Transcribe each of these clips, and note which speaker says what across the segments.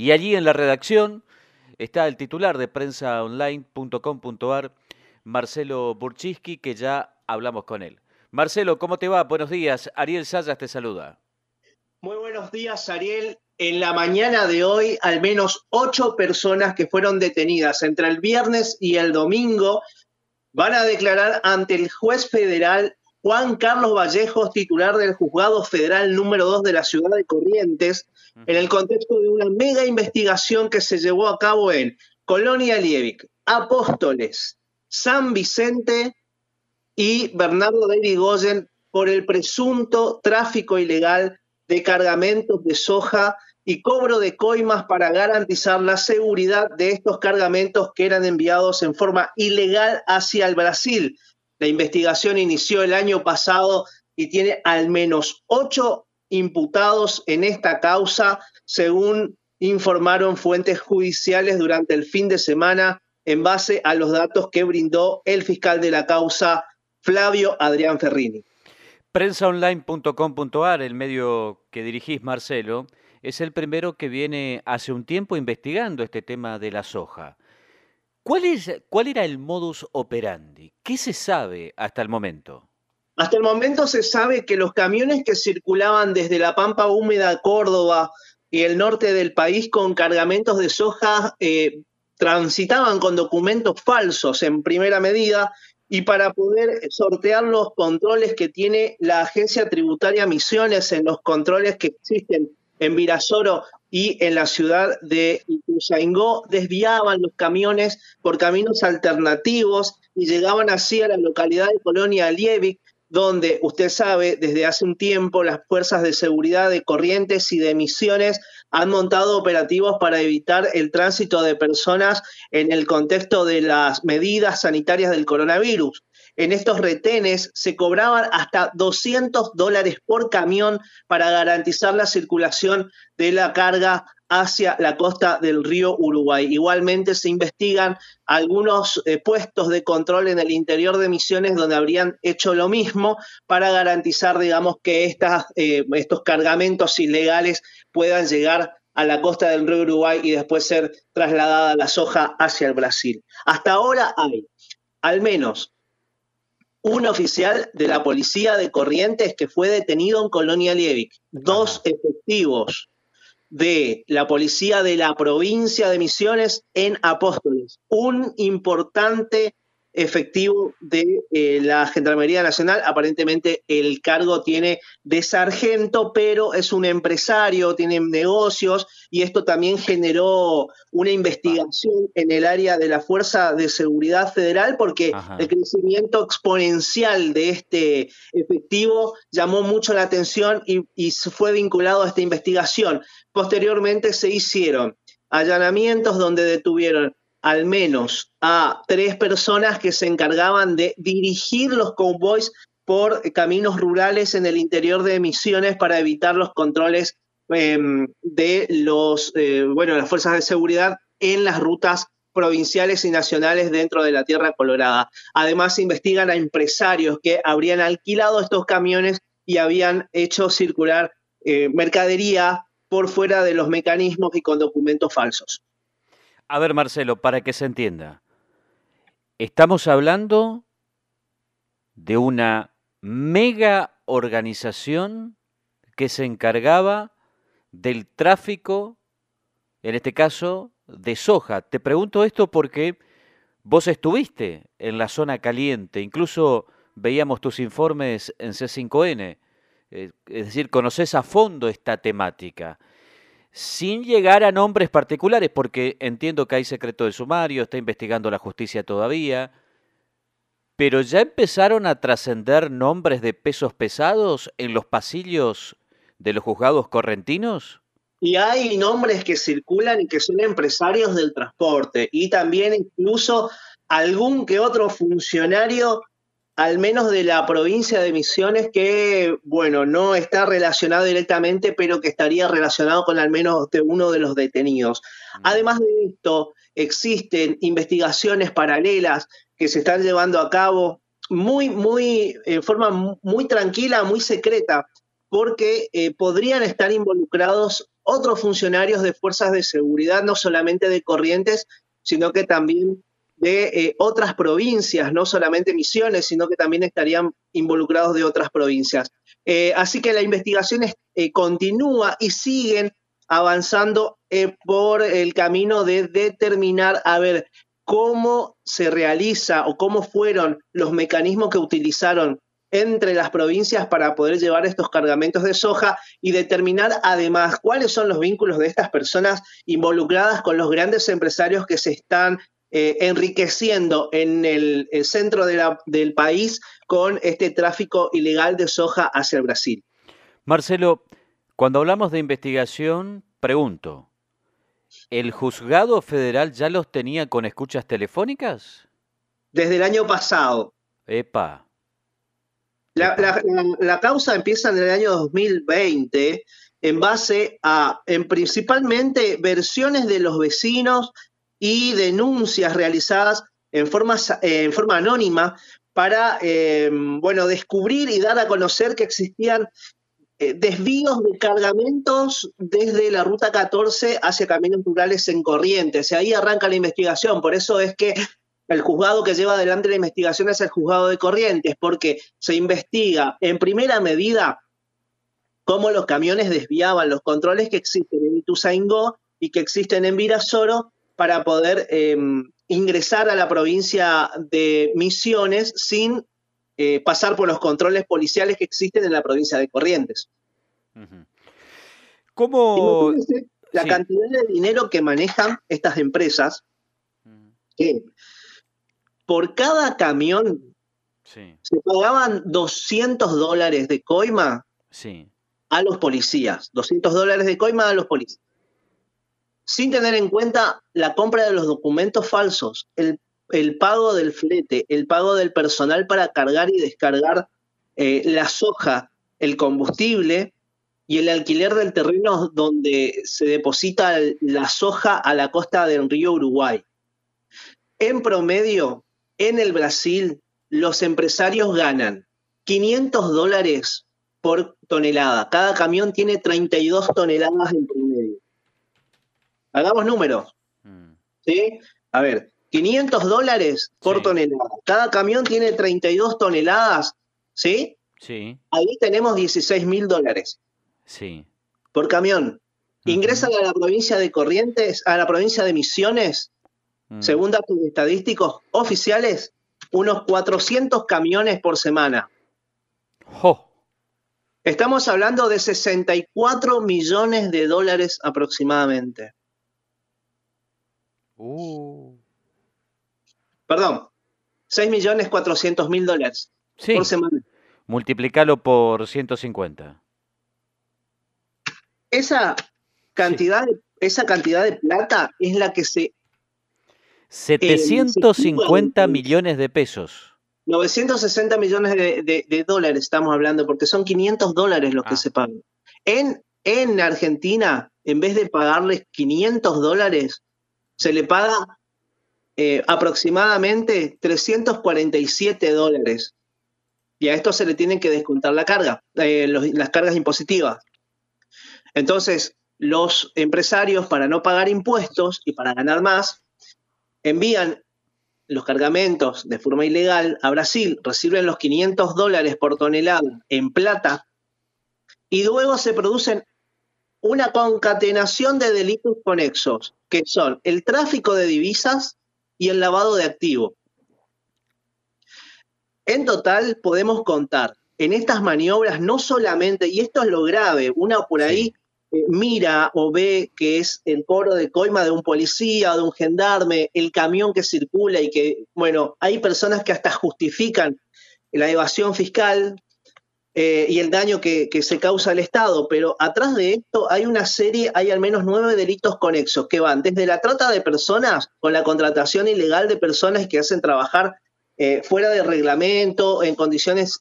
Speaker 1: Y allí en la redacción está el titular de prensaonline.com.ar, Marcelo Burchiski, que ya hablamos con él. Marcelo, ¿cómo te va? Buenos días. Ariel Sayas te saluda.
Speaker 2: Muy buenos días, Ariel. En la mañana de hoy, al menos ocho personas que fueron detenidas entre el viernes y el domingo van a declarar ante el juez federal Juan Carlos Vallejos, titular del Juzgado Federal número 2 de la ciudad de Corrientes, en el contexto de una mega investigación que se llevó a cabo en Colonia Liebig, Apóstoles, San Vicente y Bernardo de Irigoyen por el presunto tráfico ilegal de cargamentos de soja y cobro de coimas para garantizar la seguridad de estos cargamentos que eran enviados en forma ilegal hacia el Brasil. La investigación inició el año pasado y tiene al menos ocho imputados en esta causa, según informaron fuentes judiciales durante el fin de semana en base a los datos que brindó el fiscal de la causa, Flavio Adrián Ferrini.
Speaker 1: Prensaonline.com.ar, el medio que dirigís, Marcelo, es el primero que viene hace un tiempo investigando este tema de la soja. ¿Cuál, es, ¿Cuál era el modus operandi? ¿Qué se sabe hasta el momento?
Speaker 2: Hasta el momento se sabe que los camiones que circulaban desde la Pampa Húmeda, Córdoba y el norte del país con cargamentos de soja eh, transitaban con documentos falsos en primera medida y para poder sortear los controles que tiene la Agencia Tributaria Misiones en los controles que existen en Virasoro y en la ciudad de Ituzaingó desviaban los camiones por caminos alternativos y llegaban así a la localidad de Colonia Liebig, donde usted sabe, desde hace un tiempo las fuerzas de seguridad de Corrientes y de Misiones han montado operativos para evitar el tránsito de personas en el contexto de las medidas sanitarias del coronavirus. En estos retenes se cobraban hasta 200 dólares por camión para garantizar la circulación de la carga hacia la costa del río Uruguay. Igualmente se investigan algunos eh, puestos de control en el interior de Misiones donde habrían hecho lo mismo para garantizar, digamos, que eh, estos cargamentos ilegales puedan llegar a la costa del río Uruguay y después ser trasladada la soja hacia el Brasil. Hasta ahora hay al menos un oficial de la policía de Corrientes que fue detenido en Colonia Liebig, dos efectivos de la policía de la provincia de Misiones en Apóstoles, un importante efectivo de eh, la Gendarmería Nacional. Aparentemente el cargo tiene de sargento, pero es un empresario, tiene negocios y esto también generó una investigación en el área de la Fuerza de Seguridad Federal porque el crecimiento exponencial de este efectivo llamó mucho la atención y, y fue vinculado a esta investigación. Posteriormente se hicieron allanamientos donde detuvieron al menos a tres personas que se encargaban de dirigir los convoys por caminos rurales en el interior de Misiones para evitar los controles em, de los, eh, las fuerzas de seguridad en las rutas provinciales y nacionales dentro de la Tierra Colorada. Además, investigan a empresarios que habrían alquilado estos camiones y habían hecho circular eh, mercadería por fuera de los mecanismos y con documentos falsos.
Speaker 1: A ver, Marcelo, para que se entienda. Estamos hablando de una mega organización que se encargaba del tráfico, en este caso, de soja. Te pregunto esto porque vos estuviste en la zona caliente, incluso veíamos tus informes en C5N, eh, es decir, conoces a fondo esta temática sin llegar a nombres particulares, porque entiendo que hay secreto de sumario, está investigando la justicia todavía, pero ya empezaron a trascender nombres de pesos pesados en los pasillos de los juzgados correntinos.
Speaker 2: Y hay nombres que circulan y que son empresarios del transporte y también incluso algún que otro funcionario al menos de la provincia de Misiones, que, bueno, no está relacionado directamente, pero que estaría relacionado con al menos de uno de los detenidos. Mm. Además de esto, existen investigaciones paralelas que se están llevando a cabo muy, muy, en forma muy tranquila, muy secreta, porque eh, podrían estar involucrados otros funcionarios de fuerzas de seguridad, no solamente de Corrientes, sino que también de eh, otras provincias, no solamente Misiones, sino que también estarían involucrados de otras provincias. Eh, así que la investigación eh, continúa y siguen avanzando por el camino de determinar, a ver, cómo se realiza o cómo fueron los mecanismos que utilizaron entre las provincias para poder llevar estos cargamentos de soja y determinar además cuáles son los vínculos de estas personas involucradas con los grandes empresarios que se están eh, enriqueciendo en el, centro del país con este tráfico ilegal de soja hacia el Brasil.
Speaker 1: Marcelo, cuando hablamos de investigación, pregunto, ¿el juzgado federal ya los tenía con escuchas telefónicas?
Speaker 2: Desde el año pasado.
Speaker 1: Epa.
Speaker 2: La, causa empieza en el año 2020 en base a, en principalmente, versiones de los vecinos y denuncias realizadas en forma, en forma anónima para, em, bueno, descubrir y dar a conocer que existían eh, desvíos de cargamentos desde la ruta 14 hacia caminos rurales en Corrientes. Y ahí arranca la investigación. Por eso es que el juzgado que lleva adelante la investigación es el juzgado de Corrientes, porque se investiga en primera medida cómo los camiones desviaban los controles que existen en Ituzaingó y que existen en Virasoro para poder em, ingresar a la provincia de Misiones sin eh, pasar por los controles policiales que existen en la provincia de Corrientes.
Speaker 1: ¿Cómo?
Speaker 2: La cantidad de dinero que manejan estas empresas, que por cada camión se pagaban 200 dólares de coima a los policías. 200 dólares de coima a los policías. Sin tener en cuenta la compra de los documentos falsos, el, pago del flete, el pago del personal para cargar y descargar eh, la soja, el combustible y el alquiler del terreno donde se deposita la soja a la costa del río Uruguay. En promedio, en el Brasil, los empresarios ganan 500 dólares por tonelada. Cada camión tiene 32 toneladas en promedio. Hagamos números. Mm. ¿Sí? A ver, 500 dólares por tonelada. Cada camión tiene 32 toneladas. ¿Sí?
Speaker 1: Sí.
Speaker 2: Ahí tenemos 16 mil dólares.
Speaker 1: Sí.
Speaker 2: Por camión. Ingresan a la provincia de Corrientes, a la provincia de Misiones, Mm. Según datos estadísticos oficiales, unos 400 camiones por semana. Estamos hablando de 64 millones de dólares aproximadamente.
Speaker 1: Uh.
Speaker 2: Perdón, 6 millones 400 mil dólares por semana.
Speaker 1: Multiplicalo por 150.
Speaker 2: Esa cantidad, esa cantidad de plata es la que se
Speaker 1: 750 millones de pesos.
Speaker 2: 960 millones de, dólares estamos hablando, porque son 500 dólares los que ah. se pagan. En, en Argentina, en vez de pagarles 500 dólares, se le paga eh, aproximadamente 347 dólares. Y a esto se le tiene que descontar la carga, eh, las cargas impositivas. Entonces, los empresarios, para no pagar impuestos y para ganar más, envían los cargamentos de forma ilegal a Brasil, reciben los 500 dólares por tonelada en plata y luego se producen una concatenación de delitos conexos, que son el tráfico de divisas y el lavado de activos. En total podemos contar en estas maniobras no solamente, y esto es lo grave, una por ahí eh, mira o ve que es el coro de coima de un policía o de un gendarme, el camión que circula y que, bueno, hay personas que hasta justifican la evasión fiscal eh, y el daño que, se causa al Estado, pero atrás de esto hay una serie, hay al menos nueve delitos conexos que van desde la trata de personas con la contratación ilegal de personas que hacen trabajar eh, fuera de reglamento, en condiciones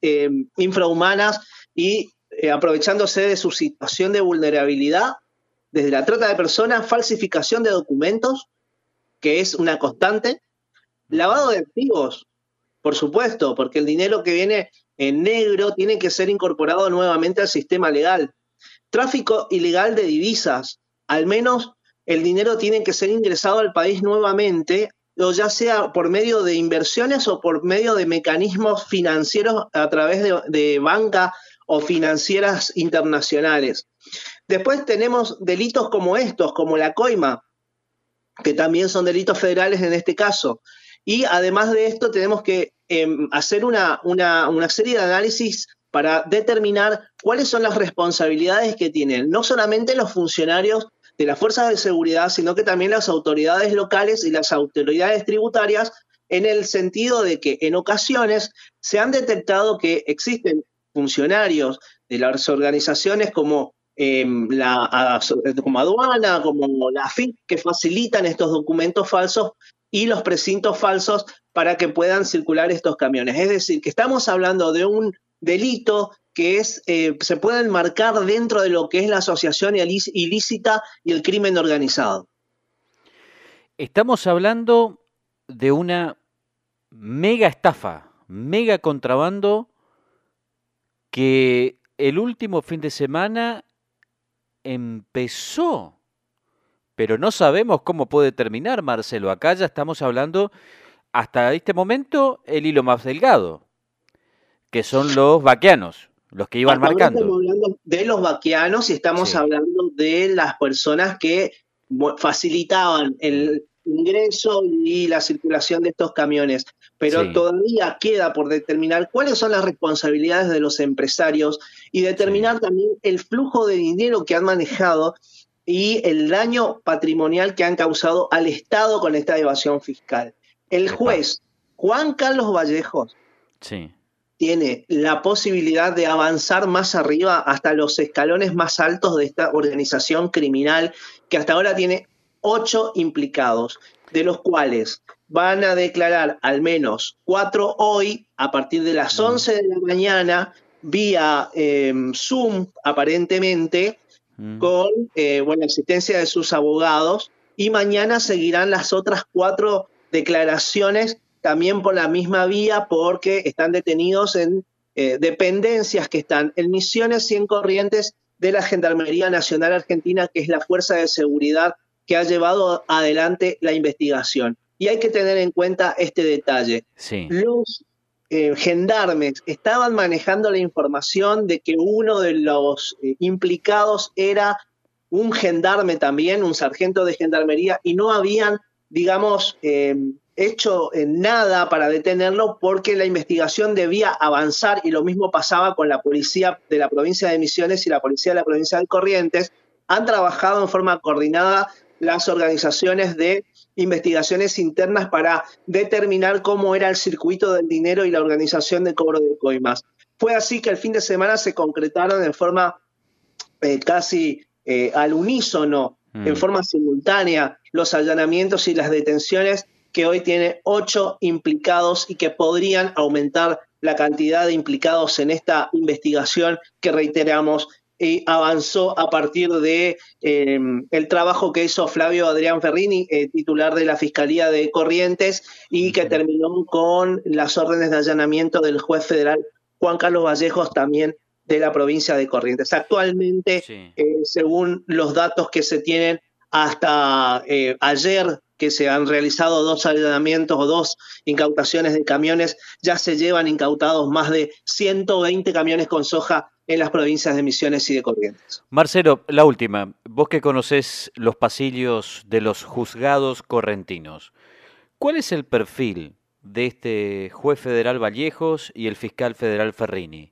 Speaker 2: infrahumanas y eh, aprovechándose de su situación de vulnerabilidad, desde la trata de personas, falsificación de documentos, que es una constante, lavado de activos, por supuesto, porque el dinero que viene en negro tiene que ser incorporado nuevamente al sistema legal. tráfico ilegal de divisas. Al menos el dinero tiene que ser ingresado al país nuevamente, o ya sea por medio de inversiones o por medio de mecanismos financieros a través de, de banca o financieras internacionales. Después tenemos delitos como estos, como la coima, que también son delitos federales en este caso. Y además de esto tenemos que em, hacer una, una, serie de análisis para determinar cuáles son las responsabilidades que tienen no solamente los funcionarios de las fuerzas de seguridad, sino que también las autoridades locales y las autoridades tributarias, en el sentido de que en ocasiones se han detectado que existen funcionarios de las organizaciones como Em, la, como aduana, como la FIC, que facilitan estos documentos falsos y los precintos falsos para que puedan circular estos camiones. Es decir, que estamos hablando de un delito que es, eh, se puede enmarcar dentro de lo que es la asociación ilícita y el crimen organizado.
Speaker 1: Estamos hablando de una mega estafa, mega contrabando que el último fin de semana empezó, pero no sabemos cómo puede terminar, Marcelo. Acá ya estamos hablando, hasta este momento, el hilo más delgado, que son los vaqueanos, los que iban marcando.
Speaker 2: Estamos hablando de los vaqueanos y estamos hablando de las personas que facilitaban el ingreso y la circulación de estos camiones. Pero todavía queda por determinar cuáles son las responsabilidades de los empresarios y determinar también el flujo de dinero que han manejado y el daño patrimonial que han causado al Estado con esta evasión fiscal. El juez Juan Carlos Vallejos tiene la posibilidad de avanzar más arriba hasta los escalones más altos de esta organización criminal que hasta ahora tiene ocho implicados, de los cuales van a declarar al menos cuatro hoy a partir de las 11 de la mañana vía em, Zoom aparentemente con eh, bueno, existencia de sus abogados y mañana seguirán las otras cuatro declaraciones también por la misma vía porque están detenidos en eh, dependencias que están en Misiones y en Corrientes de la Gendarmería Nacional Argentina, que es la fuerza de seguridad que ha llevado adelante la investigación. Y hay que tener en cuenta este detalle. Los eh, gendarmes estaban manejando la información de que uno de los eh, implicados era un gendarme también, un sargento de gendarmería, y no habían, digamos, eh, hecho nada para detenerlo porque la investigación debía avanzar y lo mismo pasaba con la policía de la provincia de Misiones y la policía de la provincia de Corrientes. Han trabajado en forma coordinada las organizaciones de investigaciones internas para determinar cómo era el circuito del dinero y la organización de cobro de coimas. Fue así que el fin de semana se concretaron en forma eh, casi eh, al unísono, mm. en forma simultánea, los allanamientos y las detenciones que hoy tiene ocho implicados y que podrían aumentar la cantidad de implicados en esta investigación que reiteramos y avanzó a partir de em, el trabajo que hizo Flavio Adrián Ferrini, eh, titular de la Fiscalía de Corrientes, y que terminó con las órdenes de allanamiento del juez federal Juan Carlos Vallejos, también de la provincia de Corrientes. Actualmente, eh, según los datos que se tienen hasta eh, ayer, que se han realizado dos allanamientos o dos incautaciones de camiones, ya se llevan incautados más de 120 camiones con soja en las provincias de Misiones y de Corrientes.
Speaker 1: Marcelo, la última. Vos que conocés los pasillos de los juzgados correntinos, ¿cuál es el perfil de este juez federal Vallejos y el fiscal federal Ferrini?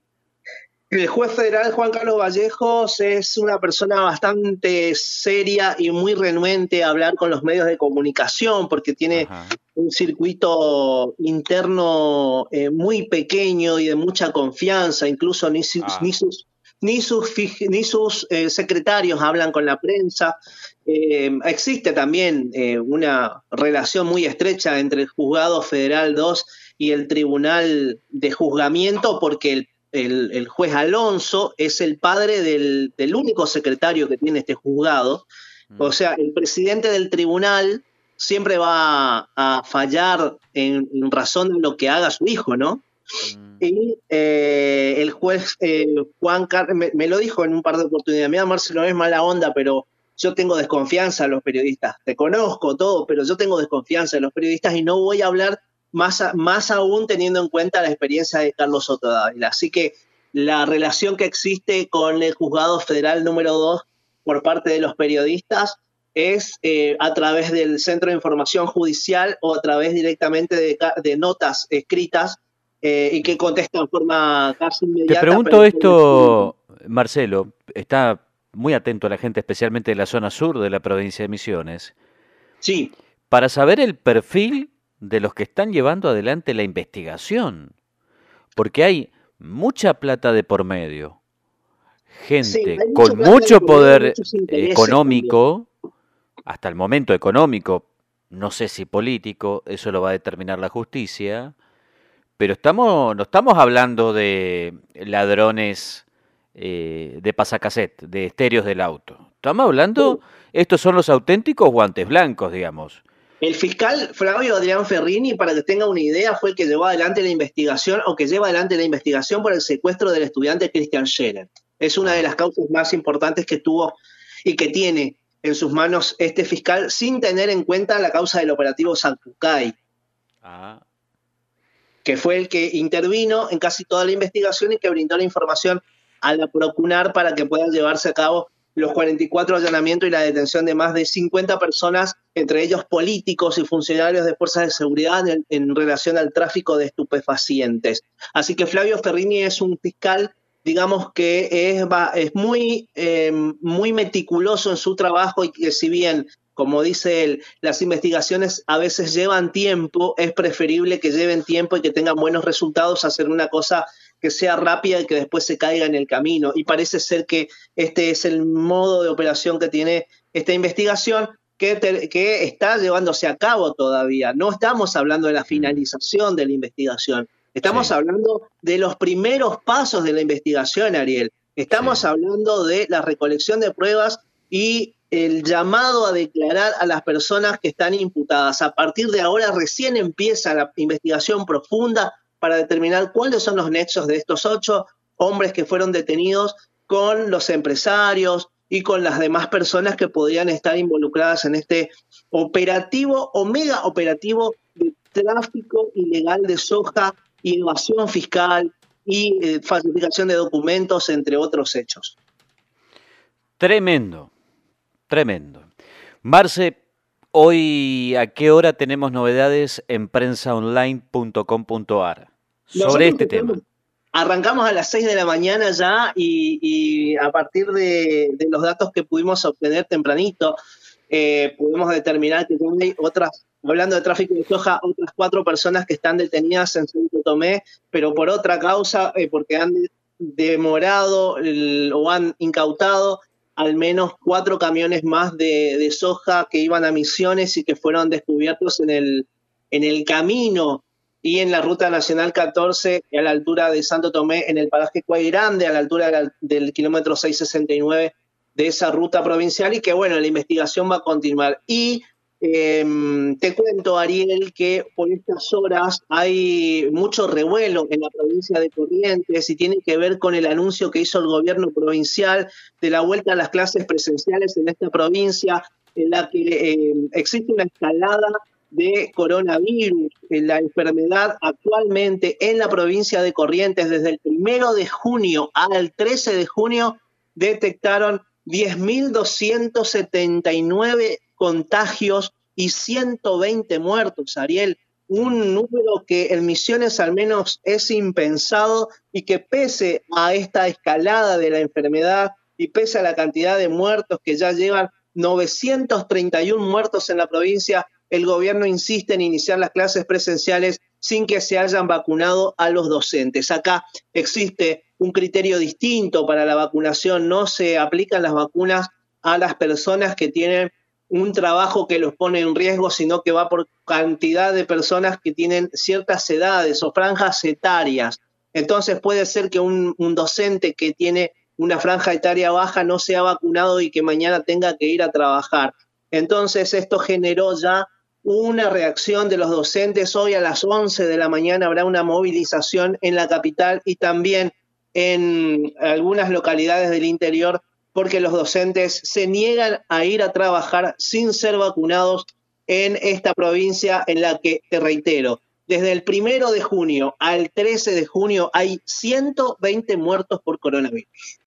Speaker 2: El juez federal Juan Carlos Vallejos es una persona bastante seria y muy renuente a hablar con los medios de comunicación porque tiene un circuito interno eh, muy pequeño y de mucha confianza, incluso ni, ah. ni sus, ni sus, ni sus eh, secretarios hablan con la prensa. Eh, existe también una relación muy estrecha entre el Juzgado Federal 2 y el Tribunal de Juzgamiento porque el, juez Alonso es el padre del, del, único secretario que tiene este juzgado. Mm. O sea, el presidente del tribunal siempre va a, fallar en, razón de lo que haga su hijo, ¿no? Mm. Y eh, el juez eh, Juan Carlos me, lo dijo en un par de oportunidades, mira Marcelo, es mala onda, pero yo tengo desconfianza en los periodistas. Te conozco todo, pero yo tengo desconfianza en los periodistas y no voy a hablar más, más aún teniendo en cuenta la experiencia de Carlos Soto Así que la relación que existe con el juzgado federal número 2 por parte de los periodistas es eh, a través del Centro de Información Judicial o a través directamente de, notas escritas eh, y que contestan de forma casi inmediata.
Speaker 1: Te pregunto esto, Marcelo, está muy atento a la gente, especialmente de la zona sur de la provincia de Misiones.
Speaker 2: Sí.
Speaker 1: Para saber el perfil de los que están llevando adelante la investigación. Porque hay mucha plata de por medio. Gente con mucho poder económico hasta el momento económico, no sé si político, eso lo va a determinar la justicia, pero estamos, no estamos hablando de ladrones eh, de pasacassette, de estéreos del auto. Estamos hablando, estos son los auténticos guantes blancos, digamos.
Speaker 2: El fiscal Flavio Adrián Ferrini, para que tenga una idea, fue el que llevó adelante la investigación o que lleva adelante la investigación por el secuestro del estudiante Christian Scherer. Es una de las causas más importantes que tuvo y que tiene en sus manos este fiscal sin tener en cuenta la causa del operativo Santucay, ah. que fue el que intervino en casi toda la investigación y que brindó la información a la Procunar para que puedan llevarse a cabo los 44 allanamientos y la detención de más de 50 personas, entre ellos políticos y funcionarios de fuerzas de seguridad en, relación al tráfico de estupefacientes. Así que Flavio Ferrini es un fiscal digamos que es, es muy, eh, muy meticuloso en su trabajo y que si bien, como dice él, las investigaciones a veces llevan tiempo, es preferible que lleven tiempo y que tengan buenos resultados hacer una cosa que sea rápida y que después se caiga en el camino. Y parece ser que este es el modo de operación que tiene esta investigación. Que, que está llevándose a cabo todavía. No estamos hablando de la finalización de la investigación. Estamos hablando de los primeros pasos de la investigación, Ariel. Estamos hablando de la recolección de pruebas y el llamado a declarar a las personas que están imputadas. A partir de ahora recién empieza la investigación profunda para determinar cuáles son los nexos de estos ocho hombres que fueron detenidos con los empresarios y con las demás personas que podrían estar involucradas en este operativo o mega operativo de tráfico ilegal de soja innovación fiscal y eh, falsificación de documentos, entre otros hechos.
Speaker 1: Tremendo, tremendo. Marce, hoy a qué hora tenemos novedades en prensaonline.com.ar sobre este tema.
Speaker 2: Arrancamos a las 6 de la mañana ya y, a partir de, los datos que pudimos obtener tempranito, eh, pudimos determinar que hay otras hablando de tráfico de soja, otras cuatro personas que están detenidas en Santo Tomé, pero por otra causa, eh, porque han demorado o han incautado al menos cuatro camiones más de, soja que iban a Misiones y que fueron descubiertos en el, en el camino y en la Ruta Nacional 14 a la altura de Santo Tomé, en el paraje Grande, a la altura del kilómetro 669 de esa ruta provincial y que bueno, la investigación va a continuar. Y Em, te cuento, Ariel, que por estas horas hay mucho revuelo en la provincia de Corrientes y tiene que ver con el anuncio que hizo el gobierno provincial de la vuelta a las clases presenciales en esta provincia, en la que em, existe una escalada de coronavirus. La enfermedad actualmente en la provincia de Corrientes, desde el primero de junio al 13 de junio, detectaron 10.279 contagios y 120 muertos, Ariel. Un número que en Misiones al menos es impensado y que pese a esta escalada de la enfermedad y pese a la cantidad de muertos que ya llevan 931 muertos en la provincia, el gobierno insiste en iniciar las clases presenciales sin que se hayan vacunado a los docentes. Acá existe un criterio distinto para la vacunación, no se aplican las vacunas a las personas que tienen un trabajo que los pone en riesgo, sino que va por cantidad de personas que tienen ciertas edades o franjas etarias. Entonces puede ser que un, docente que tiene una franja etaria baja no sea vacunado y que mañana tenga que ir a trabajar. Entonces esto generó ya una reacción de los docentes. Hoy a las 11 de la mañana habrá una movilización en la capital y también en algunas localidades del interior porque los docentes se niegan a ir a trabajar sin ser vacunados en esta provincia en la que, te reitero, desde el primero de junio al 13 de junio hay 120 muertos por coronavirus.